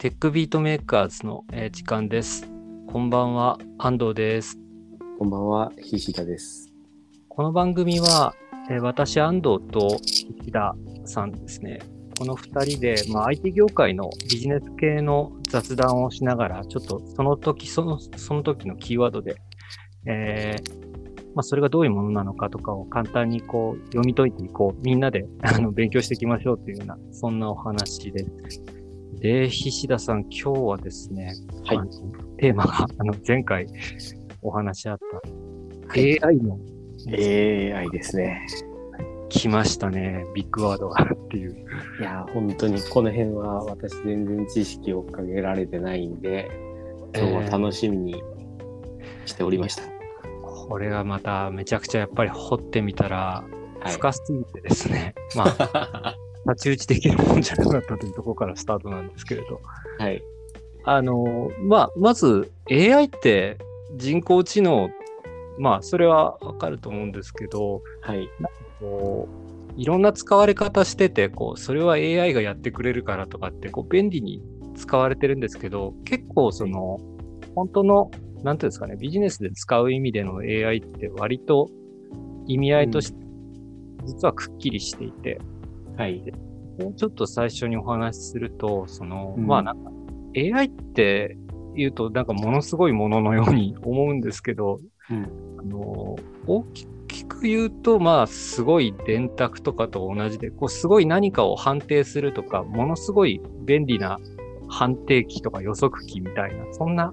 テックビートメーカーズの、えー時間です。こんばんは、安藤です。こんばんは、菱田です。この番組は、えー私、安藤と菱田さんですね。この2人で、まあ、IT 業界のビジネス系の雑談をしながら、ちょっとその時そのその時のキーワードで、えーまあ、それがどういうものなのかとかを簡単にこう読み解いていこう、みんなであの勉強していきましょうというような、そんなお話です。で、菱田さん、今日はですね、はいテーマがあの前回お話しあった、はい AI の AI ですね。来ましたね、ビッグワードがっていう。いや、本当にこの辺は私全然知識をかけられてないんで、今日は楽しみにしておりました。これがまためちゃくちゃやっぱり掘ってみたらはい。深すぎてですね、まあ、太刀打ちできるもんじゃなかったというところからスタートなんですけれど。はい。あの、まあ、まず AI って人工知能、まあ、それはわかると思うんですけど、はい。こう、いろんな使われ方してて、こう、それは AI がやってくれるからとかって、こう、便利に使われてるんですけど、結構その、本当の、なんていうんですかね、ビジネスで使う意味での AI って割と意味合いとして、実はくっきりしていて、はい。もうちょっと最初にお話しすると、その、うんまあなんか、AI って言うとなんかものすごいもののように思うんですけど、うん。あの、大きく言うと、まあ、すごい電卓とかと同じで、こう、すごい何かを判定するとか、ものすごい便利な判定機とか予測機みたいな、そんな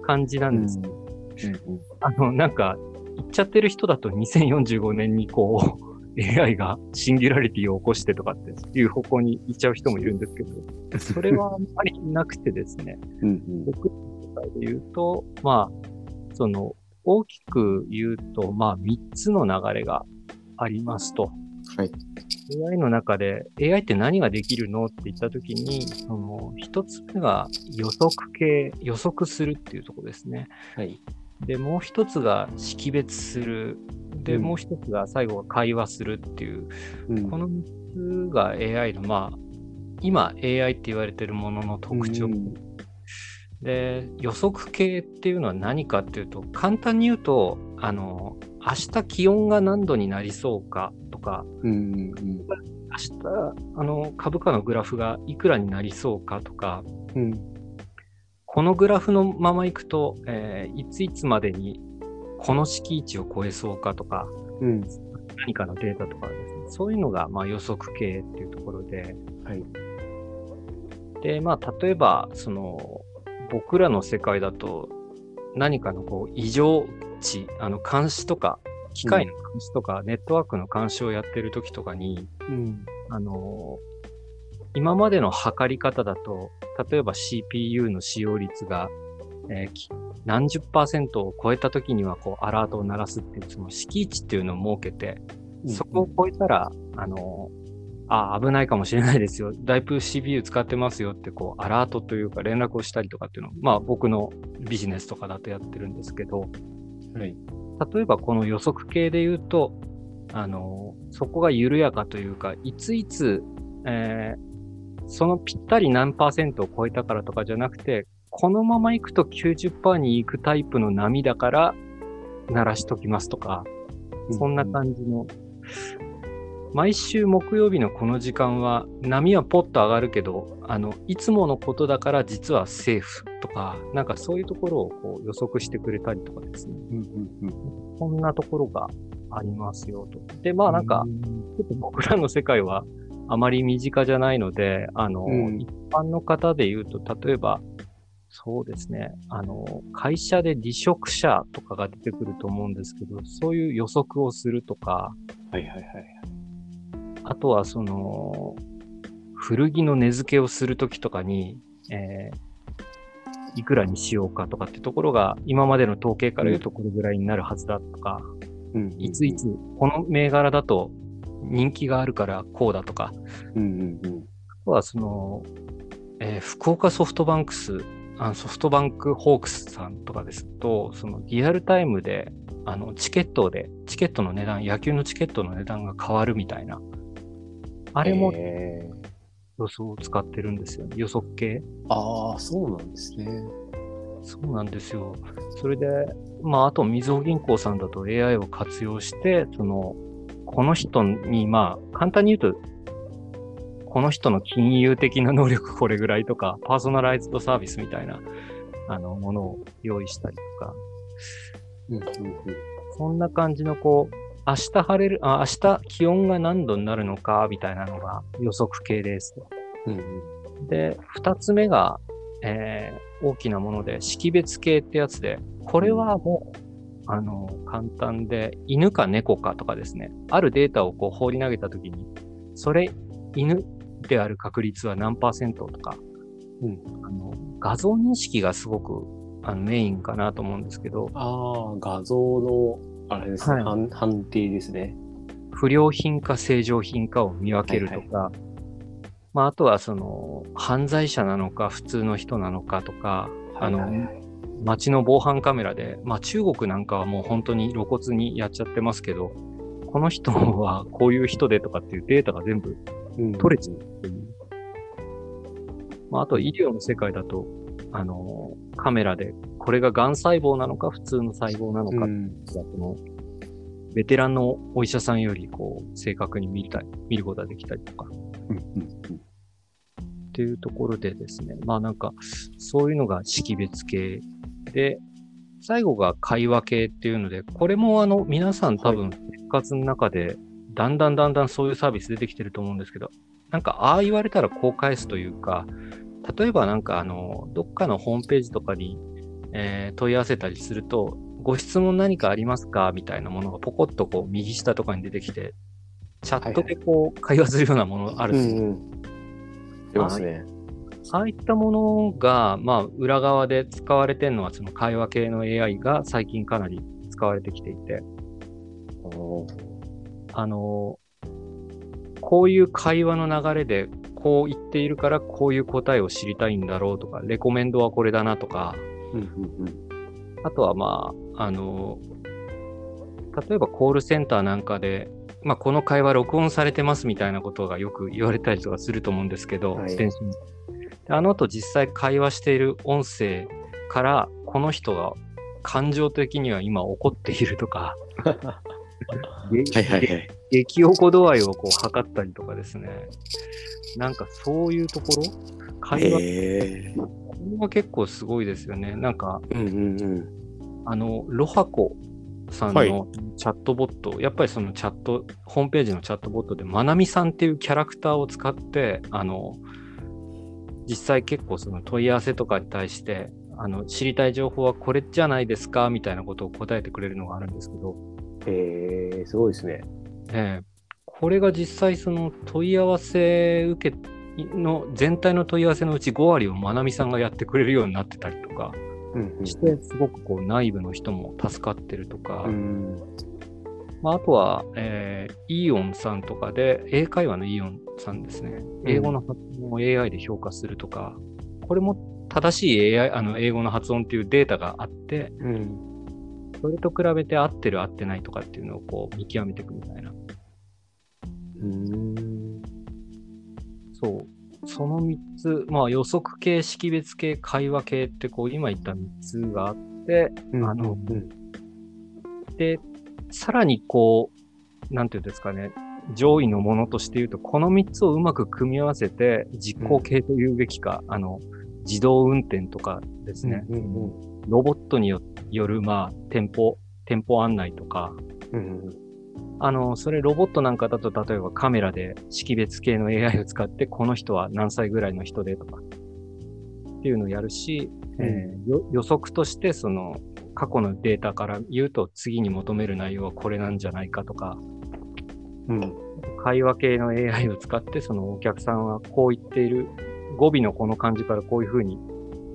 感じなんです。うん。あの、なんか、言っちゃってる人だと2045年にこう、AI がシンギュラリティを起こしてとかっていう方向に行っちゃう人もいるんですけど、それはあんまりなくてですね、うん。うん。僕の世界で言うと、まあ、その、大きく言うと、まあ、3つの流れがありますと。はい。AI の中で、AI って何ができるのって言ったときに、その、一つ目が予測系、予測するっていうところですね。はい。で、もう一つが識別する。で、うんもう一つが最後は会話するっていう、うんこの3つが AI の、まあ、今 AI って言われてるものの特徴うんで、予測系っていうのは何かっていうと、簡単に言うと、あの、明日気温が何度になりそうかとか、うん。うん。明日、あの、株価のグラフがいくらになりそうかとか、うん。このグラフのままいくと、えーいついつまでにこの敷地を超えそうかとか、うん。何かのデータとかですね、そういうのが、まあ、予測系っていうところで、はい。で、まあ、例えば、その、僕らの世界だと、何かのこう、異常値、あの、監視とか、機械の監視とか、ネットワークの監視をやってる時とかに、うん。あの、今までの測り方だと、例えば CPU の使用率が、えーき何十パーセントを超えた時には、こう、アラートを鳴らすっていう、その敷地っていうのを設けて、そこを超えたら、あの、あ、危ないかもしれないですよ。だいぶ CPU 使ってますよって、こう、アラートというか連絡をしたりとかっていうのを、まあ僕のビジネスとかだとやってるんですけど、はい。例えばこの予測系で言うと、あの、そこが緩やかというか、いついつ、えーそのぴったり何パーセントを超えたからとかじゃなくて、このまま行くと90%に行くタイプの波だから、鳴らしときますとか、そんな感じの。毎週木曜日のこの時間は波はポッと上がるけど、あの、いつものことだから実はセーフとか、なんかそういうところをこう予測してくれたりとかですね。うん。うん。うん。こんなところがありますよと。で、まあなんか、ちょっと僕らの世界はあまり身近じゃないので、あの、うん一般の方で言うと、例えば、そうですね、あの、会社で離職者とかが出てくると思うんですけど、そういう予測をするとか、はいはいはい。あとはその、古着の値付けをするときとかに、えーいくらにしようかとかってところが、今までの統計から言うとこれぐらいになるはずだとか、うん。いついつ、この銘柄だと人気があるからこうだとか、うん。うん。うん。あとはその、えー福岡ソフトバンクス、あのソフトバンクホークスさんとかですと、そのリアルタイムで、あの、チケットで、チケットの値段、野球のチケットの値段が変わるみたいな。あれもえ予想を使ってるんですよ、ね、予測系。ああ、そうなんですね。そうなんですよ。それで、まあ、あと、みずほ銀行さんだと AI を活用して、その、この人に、まあ、簡単に言うと、この人の金融的な能力これぐらいとか、パーソナライズドサービスみたいな、あの、ものを用意したりとか、うんうんうん。そんな感じのこう、明日晴れる、あ、明日気温が何度になるのか、みたいなのが予測系ですと。うんうん。で、二つ目が、えー大きなもので、識別系ってやつで、これはもう、あの、簡単で、犬か猫かとかですね、あるデータをこう放り投げたときに、それ、犬である確率は何パーセントとか、うん。あの画像認識がすごくあのメインかなと思うんですけど、ああ、画像の、あれですね、はい。判判定ですね。不良品か正常品かを見分けるとか、まあ、あとはその、犯罪者なのか普通の人なのかとか、あの、はいはい。はい街の防犯カメラで、まあ中国なんかはもう本当に露骨にやっちゃってますけど、この人はこういう人でとかっていうデータが全部うん。取れちゃうっていう。まああと医療の世界だと、あの、カメラでこれが癌細胞なのか普通の細胞なのかっていううん。ベテランのお医者さんよりこう正確に見たり、見ることができたりとか。うんうん。っていうところでですね、まあなんか、そういうのが識別系で、最後が会話系っていうので、これもあの、皆さん多分生活の中で、だんだんだんだんそういうサービス出てきてると思うんですけど、なんか、ああ言われたらこう返すというか、例えばなんかあの、どっかのホームページとかに、えー問い合わせたりすると、ご質問何かありますか？みたいなものがポコッとこう右下とかに出てきて、チャットでこう会話するようなものあるんですようんうん。出ますね。ああいったものが、まあ、裏側で使われてるのは、その会話系の AI が最近かなり使われてきていて、あの、こういう会話の流れで、こう言っているから、こういう答えを知りたいんだろうとか、レコメンドはこれだなとか、あとはまあ、あの、例えばコールセンターなんかで、まあ、この会話録音されてますみたいなことがよく言われたりとかすると思うんですけど、はいあの後実際会話している音声から、この人が感情的には今怒っているとか、げはいはいはい。激おこ度合いをこう測ったりとかですね。なんかそういうところ？会話、へえ。これは結構すごいですよね。なんか、うんうんうん。あの、ロハコさんはいのチャットボット、やっぱりそのチャット、ホームページのチャットボットで、まなみさんっていうキャラクターを使って、あの、実際結構その問い合わせとかに対して、あの、知りたい情報はこれじゃないですかみたいなことを答えてくれるのがあるんですけど、へえ、すごいですね。ええこれが実際その問い合わせ受けの全体の問い合わせのうち5割をまなみさんがやってくれるようになってたりとかうんうんして、すごくこう内部の人も助かってるとか、うん。まあ、あとは、えーイーオンさんとかで、英会話のイーオンさんですね。英語の発音を AI で評価するとか、これも正しい AI、あの英語の発音っていうデータがあって、うん。それと比べて合ってる合ってないとかっていうのをこう見極めていくみたいな。うん。そう。その3つ、まあ予測系、識別系、会話系ってこう今言った3つがあって、あのうんで、さらにこう、なんていうんですかね、上位のものとして言うと、この3つをうまく組み合わせて、実行系というべきか、あの、自動運転とかですね、うんうんロボットによよる、まあ、店舗、店舗案内とか、うんあの、それロボットなんかだと、例えばカメラで識別系の AI を使って、この人は何歳ぐらいの人でとか、っていうのをやるし、えーよ予測として、その、過去のデータから言うと、次に求める内容はこれなんじゃないかとか、うん。会話系の AI を使って、そのお客さんはこう言っている、語尾のこの感じからこういうふうに、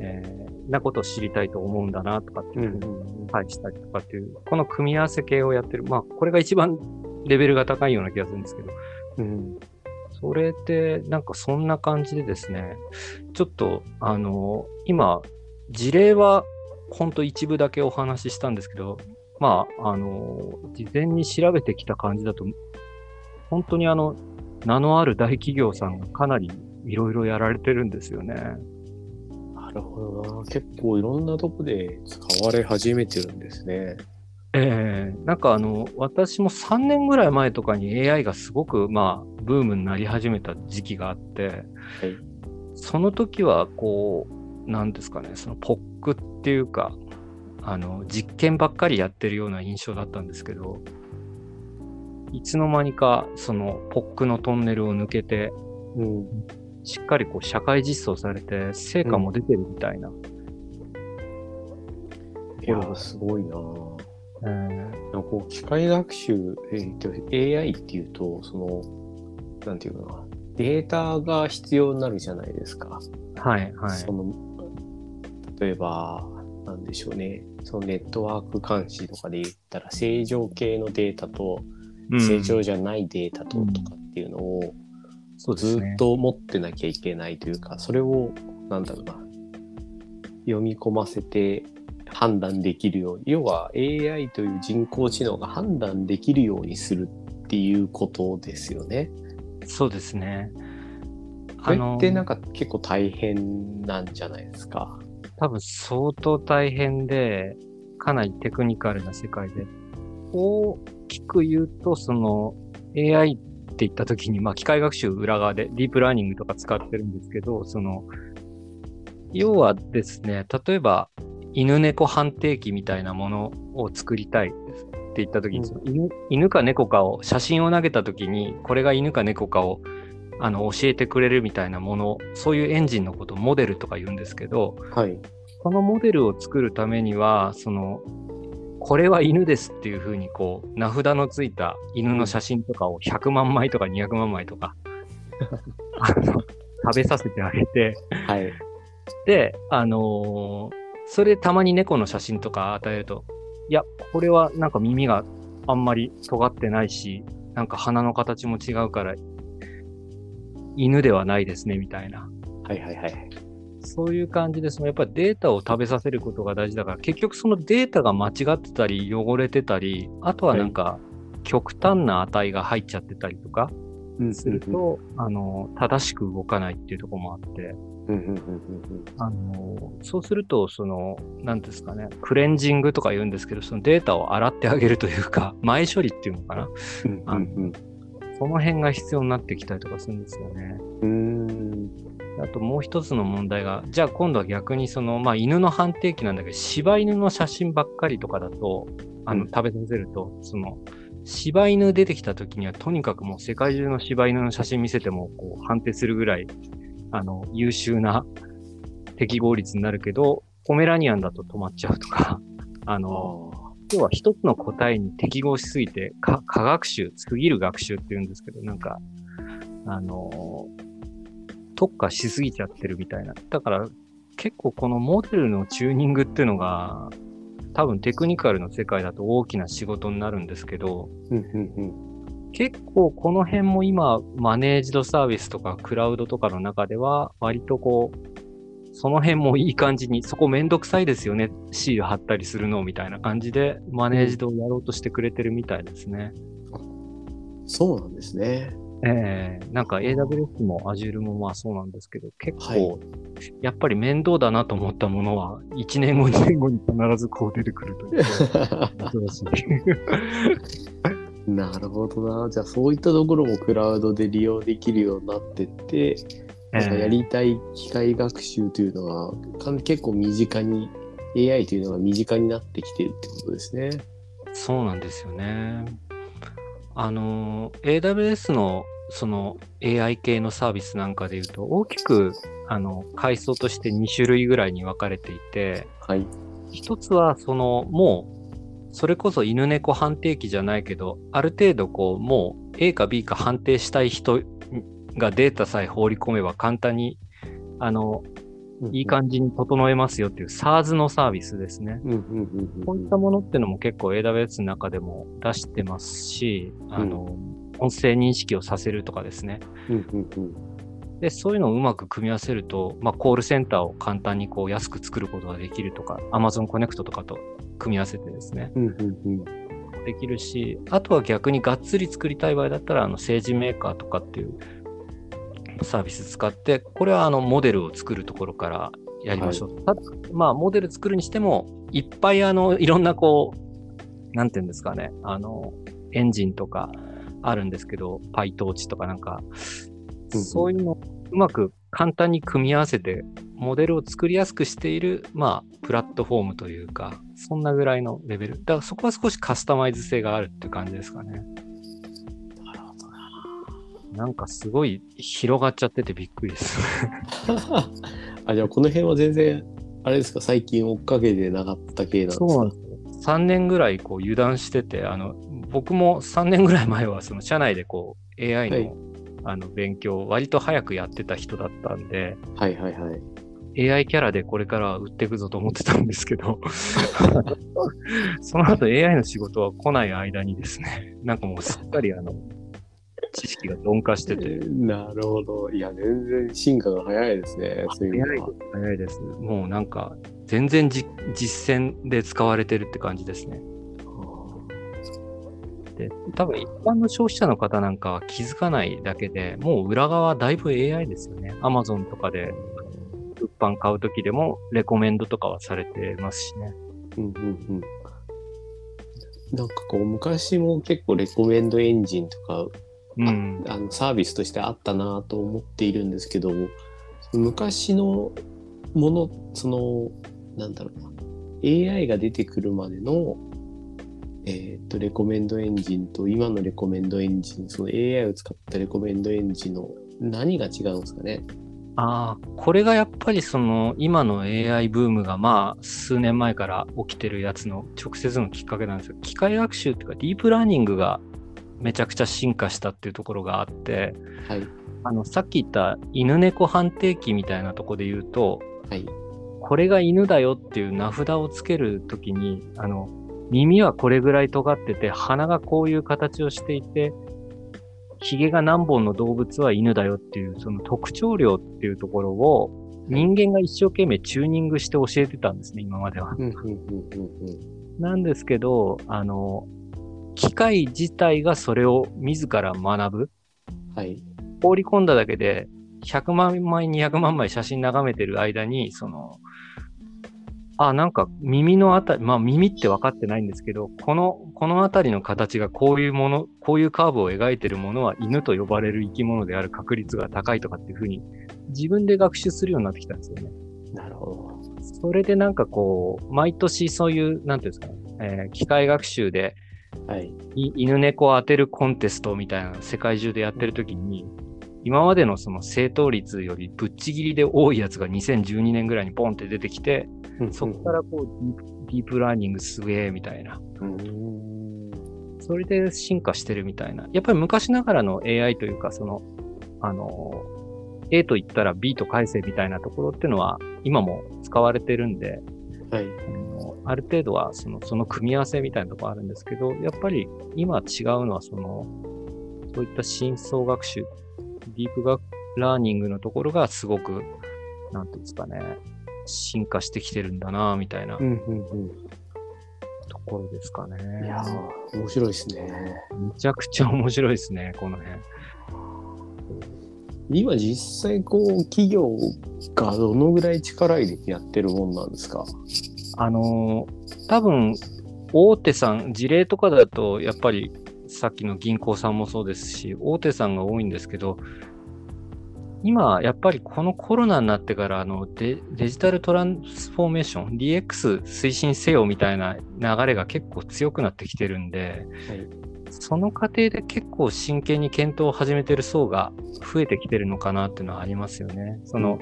えーなことを知りたいと思うんだなとかっていうふうに返したりとかっていう、この組み合わせ系をやってる。まあ、これが一番レベルが高いような気がするんですけど、うん。それで、なんかそんな感じでですね、ちょっと、あの、今、事例はほんと一部だけお話ししたんですけど、まあ、あの、事前に調べてきた感じだと、本当にあの、名のある大企業さんがかなりいろいろやられてるんですよね。なるほどな。結構いろんなとこで使われ始めてるんですね。ええなんかあの、私も3年ぐらい前とかに AI がすごく、まあ、ブームになり始めた時期があって、はい。その時は、こう、なんですかね、そのポックっていうか、あの、実験ばっかりやってるような印象だったんですけど、いつの間にか、その、ポックのトンネルを抜けて、うん。しっかりこう、社会実装されて、成果も出てるみたいな。いや、すごいな。えなんかこう機械学習、えーと AI っていうと、その、なんていうかな、データが必要になるじゃないですか。ーはい、はい。その、例えば、なんでしょうね、そのネットワーク監視とかで言ったら、正常系のデータと、うん正常じゃないデータととかっていうのを、ずっと持ってなきゃいけないというか、それを、なんだろうな、読み込ませて判断できるように、要は AI という人工知能が判断できるようにするっていうことですよね。そうですね。これってなんか結構大変なんじゃないですか？多分相当大変で、かなりテクニカルな世界で、大きく言うと、その AI って言った時に、まあ機械学習裏側でディープラーニングとか使ってるんですけど、その、要はですね、例えば犬猫判定器みたいなものを作りたいって言った時に、うん。犬犬か猫かを写真を投げた時に、これが犬か猫かをあの教えてくれるみたいなもの、そういうエンジンのことをモデルとか言うんですけど、はい。このモデルを作るためには、その、これは犬ですっていうふうに、こう、名札のついた犬の写真とかを100万枚とか200万枚とか、あの食べさせてあげて、はい。で、あのーそれでたまに猫の写真とか与えると、いや、これはなんか耳があんまり尖ってないし、なんか鼻の形も違うから、犬ではないですね、みたいな。はいはいはい。そういう感じで、そのやっぱりデータを食べさせることが大事だから、結局そのデータが間違ってたり、汚れてたり、あとはなんか、極端な値が入っちゃってたりとかうんすると、あの、正しく動かないっていうところもあって、あの、そうすると、その、なんですかね、クレンジングとか言うんですけど、そのデータを洗ってあげるというか、前処理っていうのかな。その辺が必要になってきたりとかするんですよね。うん。うーん。あともう一つの問題が、じゃあ今度は逆にその、まあ犬の判定器なんだけど、柴犬の写真ばっかりとかだと、あの、うん食べさせると、その、柴犬出てきた時には、とにかくもう世界中の柴犬の写真見せても、こう、判定するぐらい、あの、優秀な適合率になるけど、ポメラニアンだと止まっちゃうとか、あの、要は一つの答えに適合しすぎて、か、科学習、過ぎる学習って言うんですけど、なんか、あの特化しすぎちゃってるみたいな。だから、結構このモデルのチューニングっていうのが、多分テクニカルの世界だと大きな仕事になるんですけど。結構この辺も今、マネージドサービスとかクラウドとかの中では、割とこう、その辺もいい感じに、そこめんどくさいですよね、シール貼ったりするのみたいな感じで、マネージドをやろうとしてくれてるみたいですね。そうなんですね。ええなんか AWS も Azure もまあそうなんですけど、結構、はいやっぱり面倒だなと思ったものは、1年後、2年後に必ずこう出てくるという。なるほどな。じゃあそういったところもクラウドで利用できるようになってって、なんかやりたい機械学習というのがかん結構身近に AI というのが身近になってきてるってことですね。そうなんですよね。あの、AWS のその AI 系のサービスなんかで言うと、大きくあの階層として2種類ぐらいに分かれていて、はい。一つはそのもう、それこそ犬猫判定器じゃないけど、ある程度こう、もう A か B か判定したい人がデータさえ放り込めば簡単に、あの、いい感じに整えますよっていう SARS のサービスですね。こういったものっていうのも結構 AWS の中でも出してますし、あの、音声認識をさせるとかですね。で、そういうのをうまく組み合わせると、まあ、コールセンターを簡単にこう安く作ることができるとか、Amazon Connect とかと組み合わせてですね。できるし、あとは逆にがっつり作りたい場合だったら、あの政治メーカーとかっていうサービス使って、これはあのモデルを作るところからやりましょう。はい、ただ、まあ、モデル作るにしても、いっぱいあの、いろんなこう、なんていうんですかね、あの、エンジンとかあるんですけど、PyTorch とかなんか、そういうのをうまく簡単に組み合わせて、モデルを作りやすくしている、まあ、プラットフォームというか、そんなぐらいのレベル。だからそこは少しカスタマイズ性があるっていう感じですかね。なんかすごい広がっちゃっててびっくりです。あ、じゃあこの辺は全然、あれですか、最近追っかけてなかった系なんですか？そうなんです3年ぐらいこう油断してて、あの、僕も3年ぐらい前はその社内でこう AI の、はい、あの勉強割と早くやってた人だったんで、はいはいはい。AI キャラでこれから売っていくぞと思ってたんですけど その後 AI の仕事は来ない間にですね、なんかもうすっかりあの、知識が鈍化してて。なるほど。いや、全然進化が早いですね。そういう早い早いです。もうなんか、全然実践で使われてるって感じですね。で、多分一般の消費者の方なんかは気づかないだけでもう裏側だいぶ AI ですよね。Amazon とかで物販買うときでもレコメンドとかはされてますしね。うんうんうん。なんかこう昔も結構レコメンドエンジンとかうん、あのサービスとしてあったなと思っているんですけど昔のものそのなんだろうな AI が出てくるまでのえっ、とレコメンドエンジンと今のレコメンドエンジンその AI を使ったレコメンドエンジンの何が違うんですかね？ああ、これがやっぱりその今の AI ブームがまあ数年前から起きてるやつの直接のきっかけなんですよ。機械学習というかディープラーニングがめちゃくちゃ進化したっていうところがあって、はい、あのさっき言った犬猫判定器みたいなとこで言うと、はい、これが犬だよっていう名札をつけるときにあの耳はこれぐらい尖ってて鼻がこういう形をしていて髭が何本の動物は犬だよっていうその特徴量っていうところを人間が一生懸命チューニングして教えてたんですね今までは。なんですけどあの機械自体がそれを自ら学ぶ。はい。放り込んだだけで、100万枚、200万枚写真眺めてる間に、その、あ、なんか耳のあたり、まあ耳って分かってないんですけど、この、このあたりの形がこういうもの、こういうカーブを描いてるものは犬と呼ばれる生き物である確率が高いとかっていうふうに、自分で学習するようになってきたんですよね。なるほど。それでなんかこう、毎年そういう、なんていうんですかね、えー、機械学習で、はい、犬猫を当てるコンテストみたいな世界中でやってる時に、今までのその正答率よりぶっちぎりで多いやつが2012年ぐらいにポンって出てきて、そこからこうディープラーニングすげえみたいな。それで進化してるみたいな。やっぱり昔ながらの AI というか、その、あの、A と言ったら B と返せみたいなところっていうのは今も使われてるんで、はい、ある程度はそのその組み合わせみたいなところあるんですけど、やっぱり今違うのはその、そういった深層学習、ディープ学ラーニングのところがすごく、なんていうんですかね、進化してきてるんだな、みたいな、うんうんうん、ところですかね。いや面白いですね。めちゃくちゃ面白いですね、この辺。今実際こう企業がどのぐらい力入れてやってるもんなんですか？あのー、多分、大手さん、事例とかだと、やっぱりさっきの銀行さんもそうですし、大手さんが多いんですけど、今、やっぱりこのコロナになってからあのデ、デジタルトランスフォーメーション、DX 推進せよみたいな流れが結構強くなってきてるんで、はい、その過程で結構真剣に検討を始めてる層が増えてきてるのかなっていうのはありますよね。その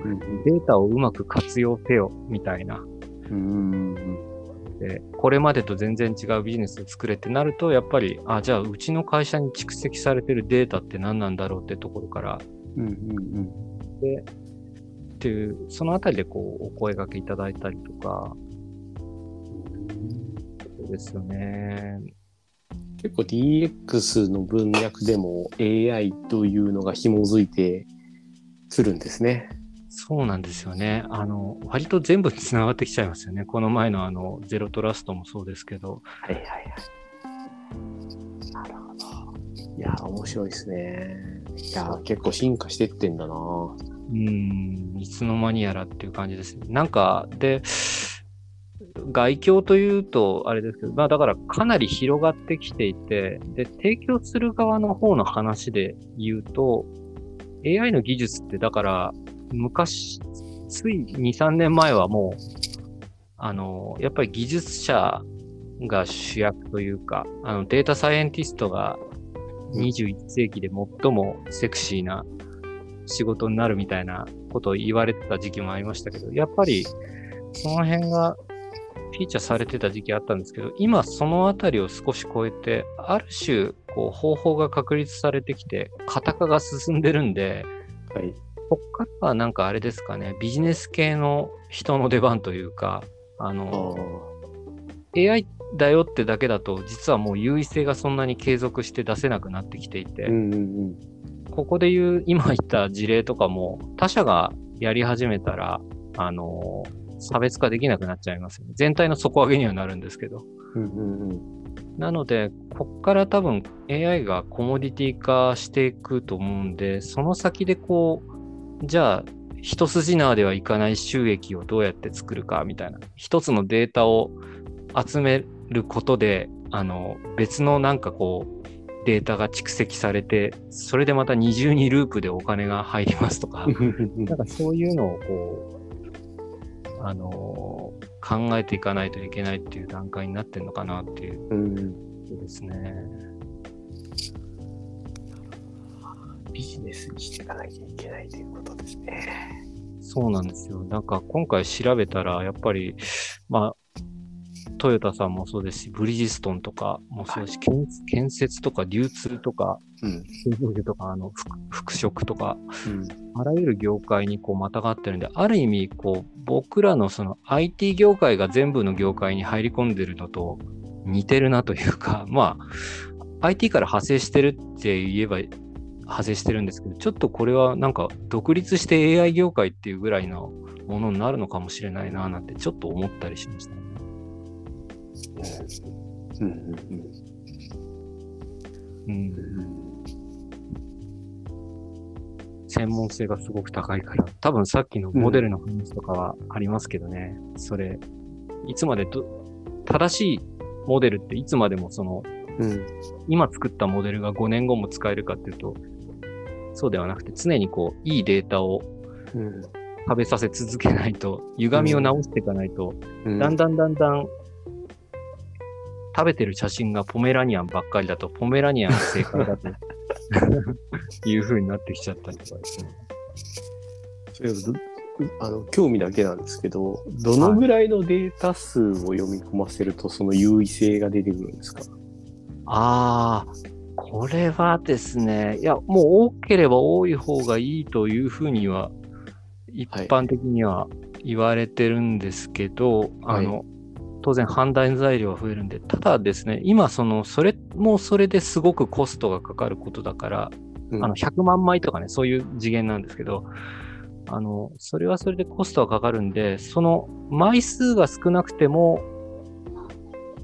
データをうまく活用せよみたいな。うんでこれまでと全然違うビジネスを作れってなると、やっぱり、あ、じゃあうちの会社に蓄積されてるデータって何なんだろうってところから、うんうんうん、で、っていう、そのあたりでこう、お声掛けいただいたりとか、そうですよね。結構 DX の文脈でも AI というのが紐づいてくるんですね。そうなんですよね。あの、割と全部につながってきちゃいますよね。この前のあの、ゼロトラストもそうですけど。はいはいはい。なるほど。いや、面白いですね。いやー結構進化してってんだなうん、いつの間にやらっていう感じですね。なんか、で、外境というと、あれですけど、まあだからかなり広がってきていて、で、提供する側の方の話で言うと、AI の技術ってだから、昔、つい2、3年前はもう、あの、やっぱり技術者が主役というか、あの、データサイエンティストが21世紀で最もセクシーな仕事になるみたいなことを言われてた時期もありましたけど、やっぱりその辺がフィーチャーされてた時期あったんですけど、今そのあたりを少し超えて、ある種、こう方法が確立されてきて、型化が進んでるんで、はい。こっからはなんかあれですかね、ビジネス系の人の出番というか、ああの、ー AI だよってだけだと、実はもう優位性がそんなに継続して出せなくなってきていて、うんうんここで言う、今言った事例とかも、他社がやり始めたら、あの差別化できなくなっちゃいますよね。全体の底上げにはなるんですけど。うん。うんうんうん。なので、こっから多分 AI がコモディティ化していくと思うんで、その先でこう、じゃあ、一筋縄ではいかない収益をどうやって作るかみたいな。一つのデータを集めることで、あの、別のなんかこう、データが蓄積されて、それでまた二重にループでお金が入りますとか、なんかそういうのをこう、あの考えていかないといけないっていう段階になってるのかなっていううん。ですね。ビジネスにしていかなきゃいけないということですね。そうなんですよ。なんか今回調べたら、やっぱり、まあ、トヨタさんもそうですし、ブリヂストンとかもそうですし、建建設とか流通とか、うん。とか、あの、服服飾とか、うん。あらゆる業界にこうまたがってるんで、ある意味、こう、僕らのその IT 業界が全部の業界に入り込んでるのと似てるなというか、まあ、IT から派生してるって言えば派生してるんですけど、ちょっとこれはなんか独立して AI 業界っていうぐらいのものになるのかもしれないななんてちょっと思ったりしましたね。うんうんうんうん。専門性がすごく高いから、多分さっきのモデルの話とかはありますけどね、それ、いつまでど、正しいモデルっていつまでもその、うん。今作ったモデルが5年後も使えるかっていうと、そうではなくて、常にこう、いいデータをうん。食べさせ続けないと、歪みを直していかないと、うん。だんだんだんだん、食べてる写真がポメラニアンばっかりだと、ポメラニアンが正解だと いう風になってきちゃったりとかですね。あの興味だけなんですけど、どのぐらいのデータ数を読み込ませるとその優位性が出てくるんですか？ああ、これはですね、いや、もう多ければ多い方がいいというふうには、一般的には言われてるんですけど、はい。あの、当然判断材料は増えるんで、ただですね、今、その、それもそれですごくコストがかかることだから、うん。あの、100万枚とかね、そういう次元なんですけど、あの、それはそれでコストはかかるんで、その枚数が少なくても、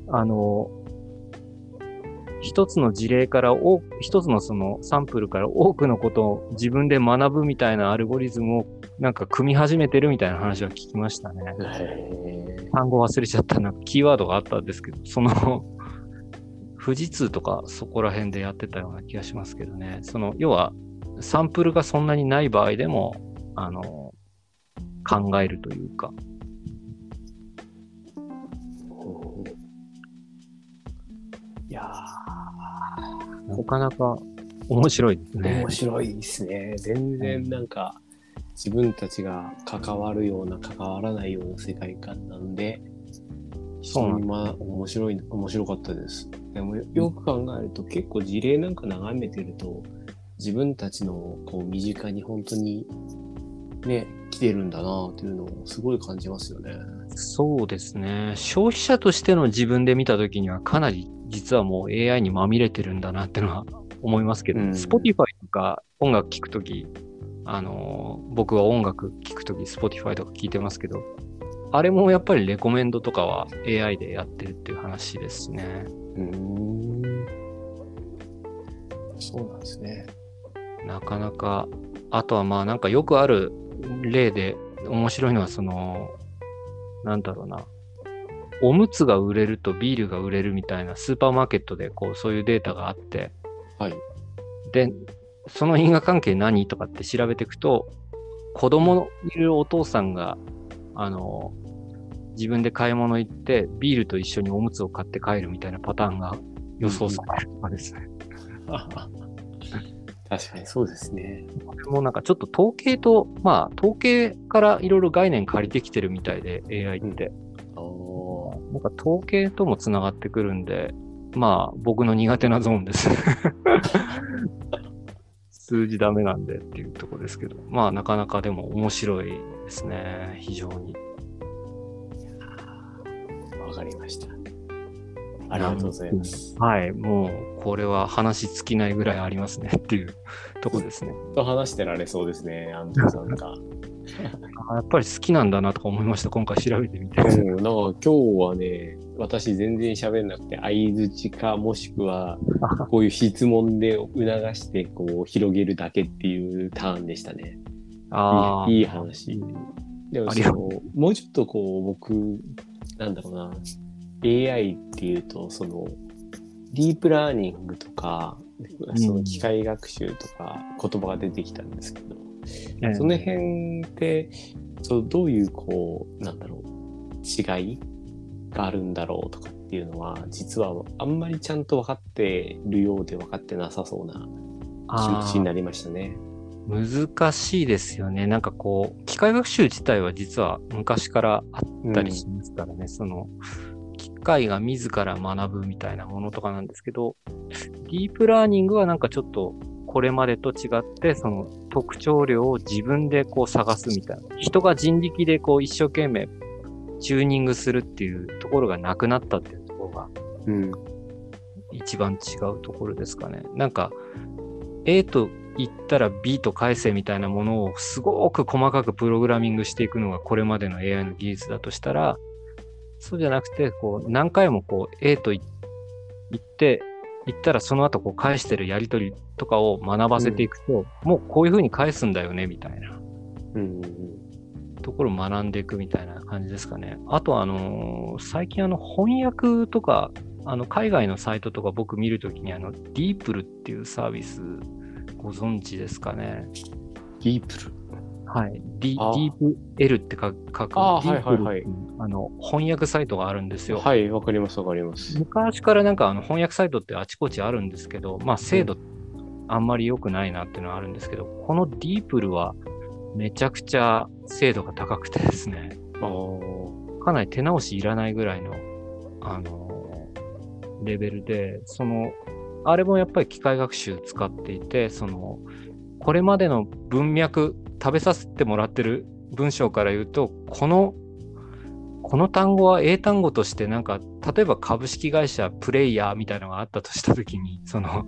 あの、一つの事例から多く、一つのそのサンプルから多くのことを自分で学ぶみたいなアルゴリズムをなんか組み始めてるみたいな話は聞きましたね。単語忘れちゃったな、キーワードがあったんですけど、その、富士通とかそこら辺でやってたような気がしますけどね。その、要は、サンプルがそんなにない場合でも、あの、考えるというか、いやなかなか面白いですー、ね面。白いですね。全然なんか、自分たちが関わるような、関わらないような世界観なんで、非そん常にまあ面白い、面白かったです。でもよよく考えると、結構事例なんか眺めてると、自分たちのこう身近に本当にね、来てるんだなというのをすごい感じますよね。そうですね。消費者としての自分で見たときにはかなり実はもう AI にまみれてるんだなってのは思いますけど、うん Spotify とか音楽聴くとき、あのー僕は音楽聴くとき Spotify とか聞いてますけど、あれもやっぱりレコメンドとかは AI でやってるっていう話ですね。うーん。そうなんですね。なかなか、あとはまあなんかよくある例で面白いのはその、なんだろうな、おむつが売れるとビールが売れるみたいなスーパーマーケットでこうそういうデータがあって、はい。で、その因果関係何とかって調べていくと、子供のいるお父さんが、あの、自分で買い物行って、ビールと一緒におむつを買って帰るみたいなパターンが予想されるとかですね。確かにそうですね。これもなんかちょっと統計と、まあ、統計からいろいろ概念借りてきてるみたいで、AI って。なんか統計ともつながってくるんで、まあ、僕の苦手なゾーンです。数字ダメなんでっていうところですけど、まあ、なかなかでも面白いですね。非常に。わかりました。ありがとうございます。はい。もう、これは話尽きないぐらいありますねっていうところですね。と話してられそうですね、アントさんが。あやっぱり好きなんだなとか思いました。今回調べてみて。うん、なんか今日はね、私全然喋んなくて、相づちか、もしくは、こういう質問で促して、こう、広げるだけっていうターンでしたね。ああ。いい話。でもその、もうちょっとこう、僕、なんだろうな、AI っていうと、その、ディープラーニングとか、その機械学習とか言葉が出てきたんですけど、ええその辺って、そうどういうこう、なんだろう、違いがあるんだろうとかっていうのは、実はあんまりちゃんと分かってるようで分かってなさそうな気持ちになりましたね。難しいですよね。なんかこう、機械学習自体は実は昔からあったりしますからね。その、機械が自ら学ぶみたいなものとかなんですけど、ディープラーニングはなんかちょっとこれまでと違って、その特徴量を自分でこう探すみたいな。人が人力でこう一生懸命チューニングするっていうところがなくなったっていうところがうん。一番違うところですかね。なんか、A と言ったら B と返せみたいなものをすごく細かくプログラミングしていくのがこれまでの AI の技術だとしたら、そうじゃなくて、こう、何回もこう A と言言って、言ったらその後こう返してるやりとりとかを学ばせていくと、もうこういうふうに返すんだよね、みたいなうん。ところを学んでいくみたいな感じですかね。あとはあのー最近あの翻訳とか、あの海外のサイトとか僕見るときにあの、ディープルっていうサービスご存知ですかね。ディープル。はい。ディあディープ L って書くあはいはいはいあの翻訳サイトがあるんですよ。はい、わかりますわかります。昔からなんかあの翻訳サイトってあちこちあるんですけど、まあ精度あんまり良くないなっていうのはあるんですけど、このディープルはめちゃくちゃ精度が高くてですね。かなり手直しいらないぐらいの、あのレベルで、その、あれもやっぱり機械学習使っていて、その、これまでの文脈、食べさせてもらってる文章から言うと、この、この単語は英単語としてなんか、例えば株式会社プレイヤーみたいなのがあったとしたときに、その、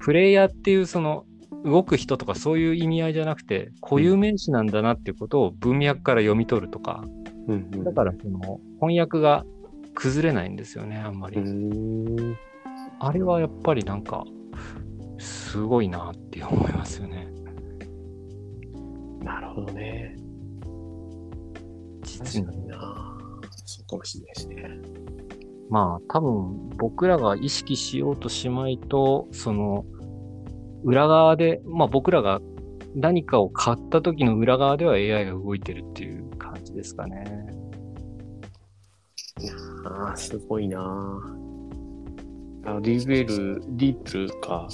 プレイヤーっていうその、動く人とかそういう意味合いじゃなくて、固有名詞なんだなっていうことを文脈から読み取るとか、うんうん。だからその翻訳が崩れないんですよね、あんまり。あれはやっぱりなんか、すごいなって思いますよね。なるほどね。実に。な。そうかもしれないですね。まあ多分僕らが意識しようとしまいと、その裏側で、まあ僕らが何かを買った時の裏側では AI が動いてるっていう感じですかね。ああ、すごいなあ。ディープエル、ディープルか、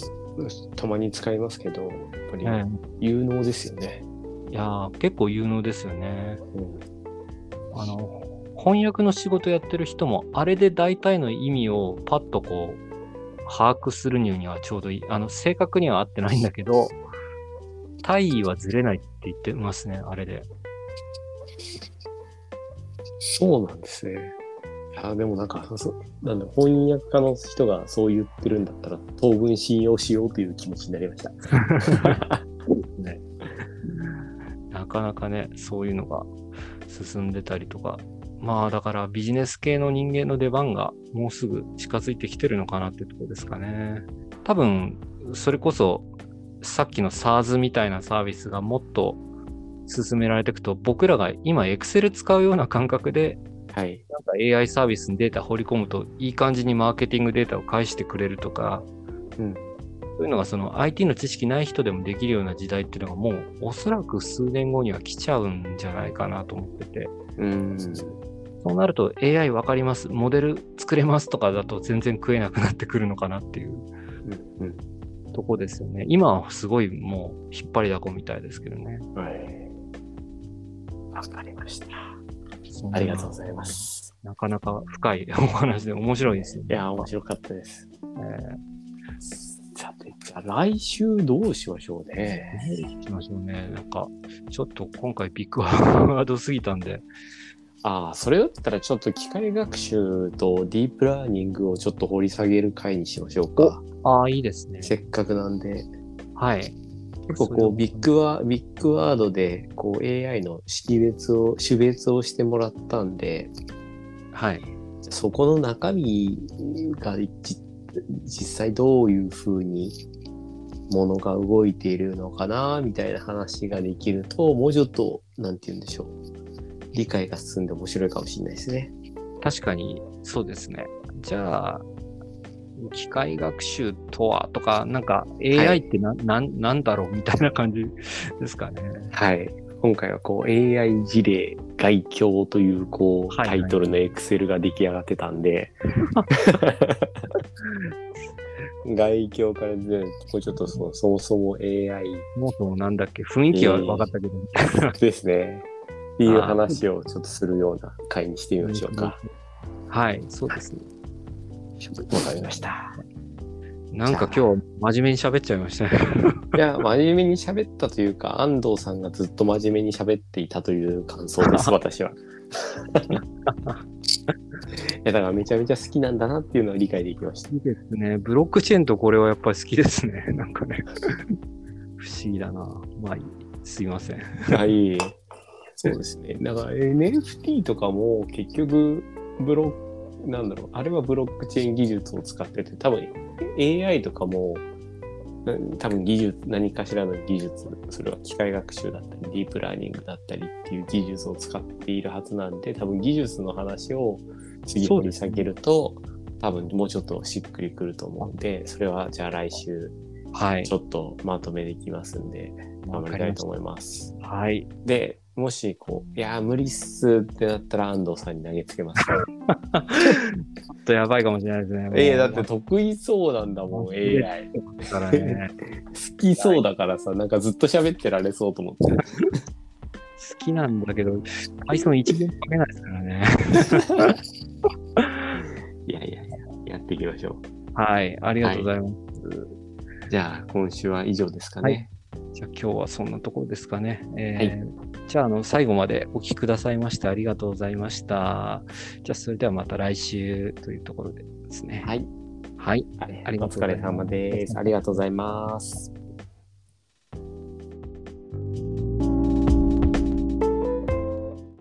たまに使いますけど、やっぱりえ有能ですよね。えいやー結構有能ですよね。うん。あの、翻訳の仕事やってる人も、あれで大体の意味をパッとこう、把握するにはちょうどいい。あの、正確には合ってないんだけど、大意はずれないって言ってますね、あれで。そうなんですね。いや、でもなんか、そなんだ、翻訳家の人がそう言ってるんだったら、当分信用しようという気持ちになりました。かなかね、そういうのが進んでたりとか。まあだからビジネス系の人間の出番がもうすぐ近づいてきてるのかなってとこですかね。多分、それこそさっきの SARS みたいなサービスがもっと進められていくと、僕らが今 Excel 使うような感覚で、はい。なんか AI サービスにデータ放り込むと、いい感じにマーケティングデータを返してくれるとか、うんそういうのがその IT の知識ない人でもできるような時代っていうのがもうおそらく数年後には来ちゃうんじゃないかなと思ってて、うん。そうなると AI わかります、モデル作れますとかだと全然食えなくなってくるのかなっていううん。うん。とこですよね。今はすごいもう引っ張りだこみたいですけどね。はい。わかりました。ありがとうございます。なかなか深いお話で面白いですよね。いや、面白かったです。えさて、じゃあ来週どうしましょうね。しましょうね。なんか、ちょっと今回ビッグワードすぎたんで、ああ、それだったらちょっと機械学習とディープラーニングをちょっと掘り下げる回にしましょうか。ああ、いいですね。せっかくなんで。はい。結構こうビッグワビッグワードでこう AI の識別を種別をしてもらったんではい。そこの中身がじ実際どういうふうにものが動いているのかなみたいな話ができるともうちょっとなんて言うんでしょう理解が進んで面白いかもしれないですね。確かに、そうですね。じゃあ、機械学習とはとか、なんか AI ってな, なんなんだろうみたいな感じですかね。はい。今回はこう AI 事例概況というこうはいはいタイトルの Excel が出来上がってたんで、概況から出ると、もうちょっとそのそもそも AI もうそのなんだっけ、雰囲気は分かったけど。ですね。っていう話をちょっとするような回にしてみましょうか。はい、そうですね。わかりました。なんか今日真面目に喋っちゃいましたね。いや、真面目に喋ったというか、安藤さんがずっと真面目に喋っていたという感想です、私は。いや、だからめちゃめちゃ好きなんだなっていうのは理解できました。いいですね。ブロックチェーンとこれはやっぱり好きですね。なんかね。不思議だな。まあいい、すいません。はい。そうですね。だから NFT とかも結局、ブロック、なんだろう、あれはブロックチェーン技術を使ってて、多分 AI とかも、な多分技術、何かしらの技術、それは機械学習だったり、ディープラーニングだったりっていう技術を使っているはずなんで、多分技術の話を次掘り下げると、多分もうちょっとしっくりくると思うんで、それはじゃあ来週はいち。ょっとまとめできますんで、頑張りたいと思います。はい。で、もし、こう、いやー、無理っすってなったら安藤さんに投げつけます。ちょっとやばいかもしれないですね。ええだって好得意そうなんだもん、AI。ね。好きそうだからさ、なんかずっと喋ってられそうと思って。好きなんだけど、Python 一元書けないですからね。いやいやいや、やっていきましょはい。ありがとうございます。う。じゃあ、今週は以上ですかね。じゃあ今日はそんなところですかね。えー、はい、じゃああの最後までお聞きくださいましてありがとうございました。じゃあそれではまた来週というところでですね。はい。はい。ありがとうございます。お疲れ様です。ありがとうございます。